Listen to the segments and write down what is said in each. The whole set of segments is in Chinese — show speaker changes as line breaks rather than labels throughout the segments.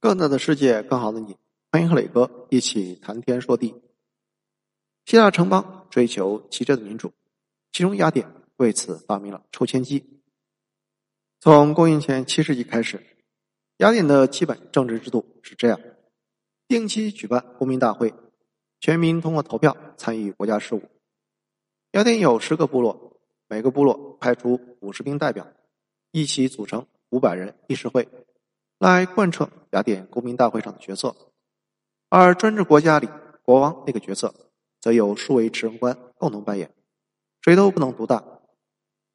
更大的世界，更好的你，欢迎和磊哥一起谈天说地。希腊城邦追求极致的民主，其中雅典为此发明了抽签机。从公元前七世纪开始，雅典的基本政治制度是这样：定期举办公民大会，全民通过投票参与国家事务。雅典有十个部落，每个部落派出五十名代表，一起组成五百人议事会。来贯彻雅典公民大会上的角色，而专制国家里国王那个角色，则由数位执政官共同扮演，谁都不能独大。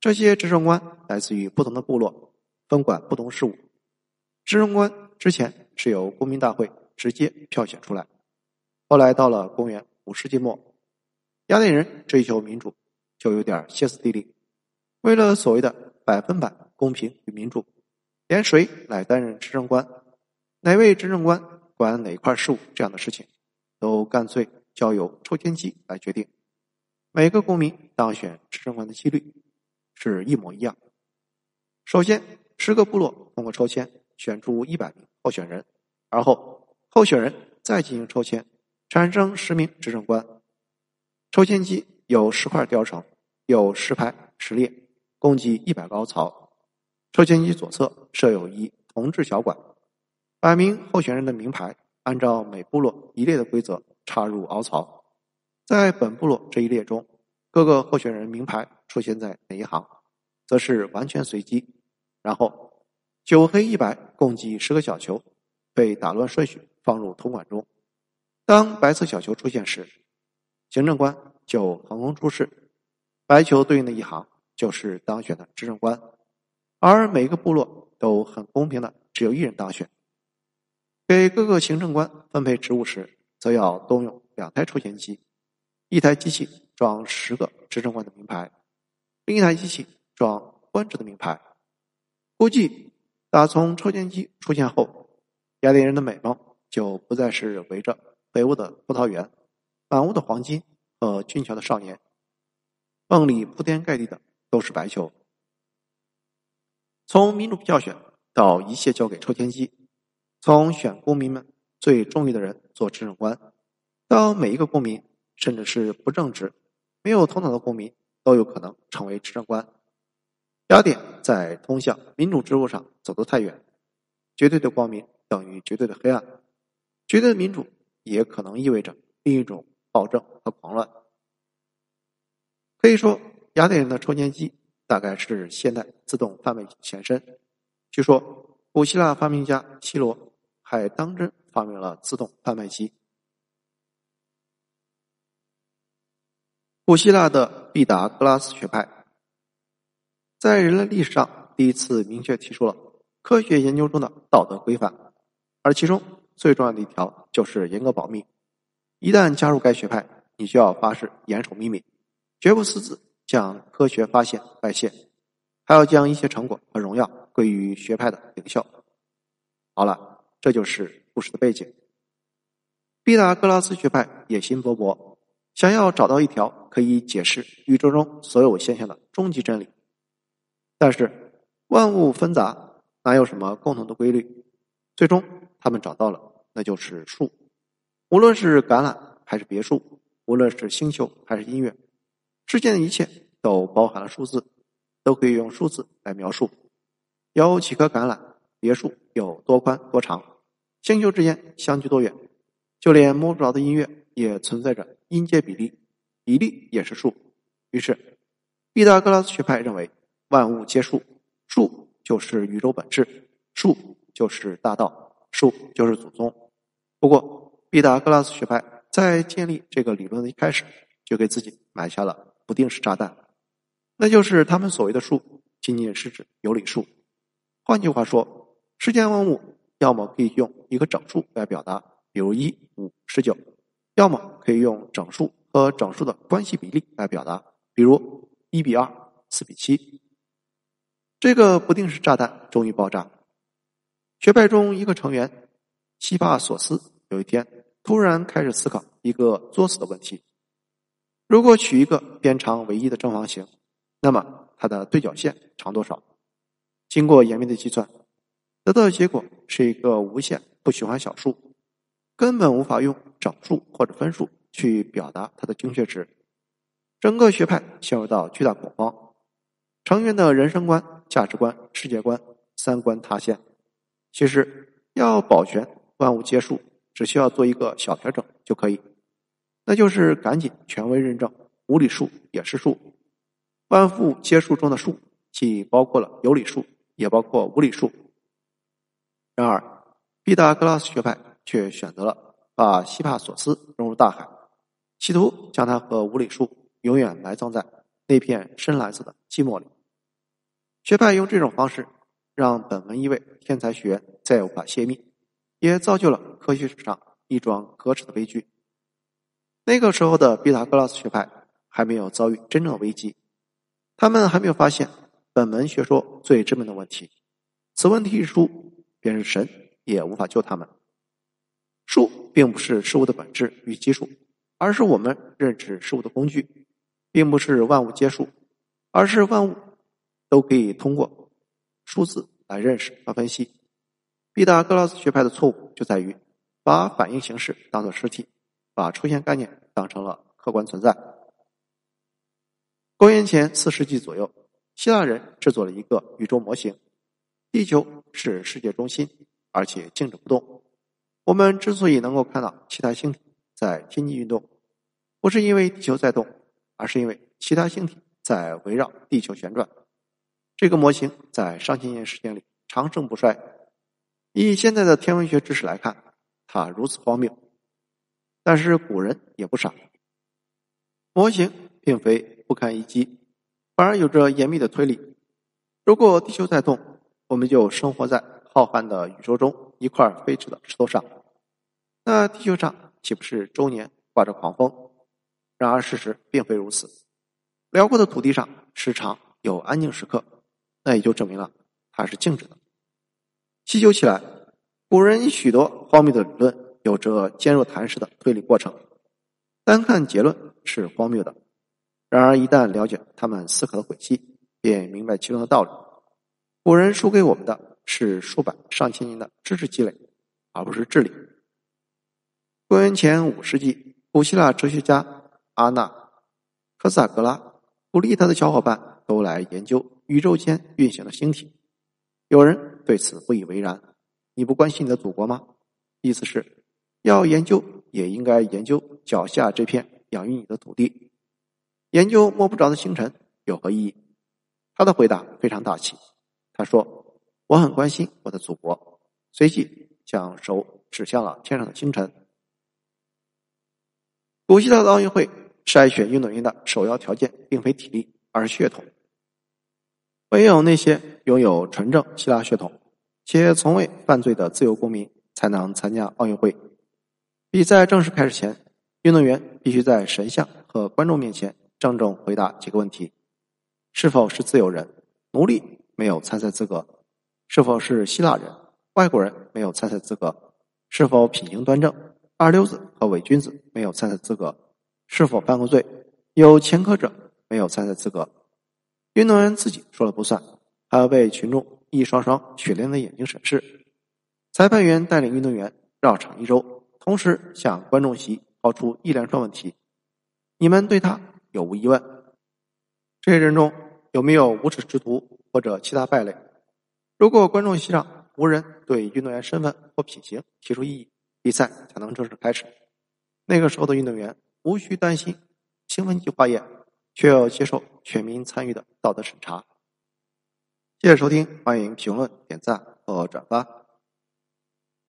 这些执政官来自于不同的部落，分管不同事务。执政官之前是由公民大会直接票选出来，后来到了公元五世纪末，雅典人追求民主，就有点歇斯底里，为了所谓的百分百公平与民主。连谁来担任执政官，哪位执政官管哪块事务，这样的事情，都干脆交由抽签机来决定。每个公民当选执政官的几率是一模一样。首先，十个部落通过抽签选出一百名候选人，而后候选人再进行抽签，产生十名执政官。抽签机由十块雕成，有十排十列，共计一百个凹槽。抽签机左侧设有一铜制小管，百名候选人的名牌按照每部落一列的规则插入凹槽。在本部落这一列中，各个候选人名牌出现在哪一行，则是完全随机。然后九黑一白共计十个小球被打乱顺序放入铜管中。当白色小球出现时，行政官就横空出世，白球对应的一行就是当选的执政官。而每个部落都很公平的，只有一人当选。给各个行政官分配职务时，则要动用两台抽签机，一台机器装十个执政官的名牌，另一台机器装官职的名牌。估计打从抽签机出现后，雅典人的美梦就不再是围着北欧的葡萄园、满屋的黄金和俊俏的少年，梦里铺天盖地的都是白球。从民主票选到一切交给抽签机，从选公民们最中意的人做执政官，到每一个公民，甚至是不正直、没有头脑的公民，都有可能成为执政官。雅典在通向民主之路上走得太远，绝对的光明等于绝对的黑暗，绝对的民主也可能意味着另一种暴政和狂乱。可以说，雅典人的抽签机。大概是现代自动贩卖机前身。据说，古希腊发明家希罗还当真发明了自动贩卖机。古希腊的毕达哥拉斯学派，在人类历史上第一次明确提出了科学研究中的道德规范，而其中最重要的一条就是严格保密。一旦加入该学派，你就要发誓严守秘密，绝不私自。将科学发现外泄，还要将一些成果和荣耀归于学派的领袖。好了，这就是故事的背景。毕达哥拉斯学派野心勃勃，想要找到一条可以解释宇宙中所有现象的终极真理。但是万物纷杂，哪有什么共同的规律？最终，他们找到了，那就是树。无论是橄榄还是别墅，无论是星球还是音乐。世间的一切都包含了数字，都可以用数字来描述。有几棵橄榄，别墅有多宽多长，星球之间相距多远，就连摸不着的音乐也存在着音阶比例，比例也是数。于是，毕达哥拉斯学派认为万物皆数，数就是宇宙本质，数就是大道，数就是祖宗。不过，毕达哥拉斯学派在建立这个理论的一开始，就给自己埋下了。不定时炸弹，那就是他们所谓的数，仅仅是指有理数。换句话说，世间万物要么可以用一个整数来表达，比如一、五、十九；要么可以用整数和整数的关系比例来表达，比如一比二、四比七。这个不定时炸弹终于爆炸。学派中一个成员希帕索斯有一天突然开始思考一个作死的问题。如果取一个边长为一的正方形，那么它的对角线长多少？经过严密的计算，得到的结果是一个无限不喜欢小数，根本无法用整数或者分数去表达它的精确值。整个学派陷入到巨大恐慌，成员的人生观、价值观、世界观、三观塌陷。其实要保全万物皆数，只需要做一个小调整就可以，那就是赶紧权威认证无理数也是数。万物皆数中的数，既包括了有理数，也包括无理数。然而，毕达哥拉斯学派却选择了把希帕索斯融入大海，企图将它和无理数永远埋葬在那片深蓝色的寂寞里。学派用这种方式，让本文一位天才学员再无法泄密，也造就了科学史上一桩可耻的悲剧。那个时候的毕达哥拉斯学派还没有遭遇真正的危机。他们还没有发现本门学说最致命的问题，此问题一出，便是神也无法救他们。数并不是事物的本质与基数，而是我们认识事物的工具，并不是万物皆数，而是万物都可以通过数字来认识和分析。毕达哥拉斯学派的错误就在于把反应形式当做实体，把出现概念当成了客观存在。公元前四世纪左右，希腊人制作了一个宇宙模型，地球是世界中心，而且静止不动。我们之所以能够看到其他星体在天际运动，不是因为地球在动，而是因为其他星体在围绕地球旋转。这个模型在上千年时间里长盛不衰。以现在的天文学知识来看，它如此荒谬。但是古人也不傻，模型并非。不堪一击，反而有着严密的推理。如果地球在动，我们就生活在浩瀚的宇宙中一块飞驰的石头上，那地球上岂不是周年刮着狂风？然而事实并非如此。辽阔的土地上时常有安静时刻，那也就证明了它是静止的。细究起来，古人许多荒谬的理论有着坚若磐石的推理过程，单看结论是荒谬的。然而，一旦了解他们思考的轨迹，便明白其中的道理。古人输给我们的是数百上千年的知识积累，而不是智力。公元前五世纪，古希腊哲学家阿纳科萨格拉鼓励他的小伙伴都来研究宇宙间运行的星体。有人对此不以为然：“你不关心你的祖国吗？”意思是，要研究也应该研究脚下这片养育你的土地。研究摸不着的星辰有何意义？他的回答非常大气。他说：“我很关心我的祖国。”随即将手指向了天上的星辰。古希腊的奥运会筛选运动员的首要条件并非体力，而是血统。唯有那些拥有纯正希腊血统且从未犯罪的自由公民才能参加奥运会。比赛正式开始前，运动员必须在神像和观众面前。郑重回答几个问题：是否是自由人？奴隶没有参赛资格。是否是希腊人？外国人没有参赛资格。是否品行端正？二流子和伪君子没有参赛资格。是否犯过罪？有前科者没有参赛资格。运动员自己说了不算，还要被群众一双双雪亮的眼睛审视。裁判员带领运动员绕场一周，同时向观众席抛出一连串问题：你们对他？有无疑问？这些人中有没有无耻之徒或者其他败类？如果观众席上无人对运动员身份或品行提出异议，比赛才能正式开始。那个时候的运动员无需担心兴奋剂化验，却要接受全民参与的道德审查。谢谢收听，欢迎评论、点赞和转发。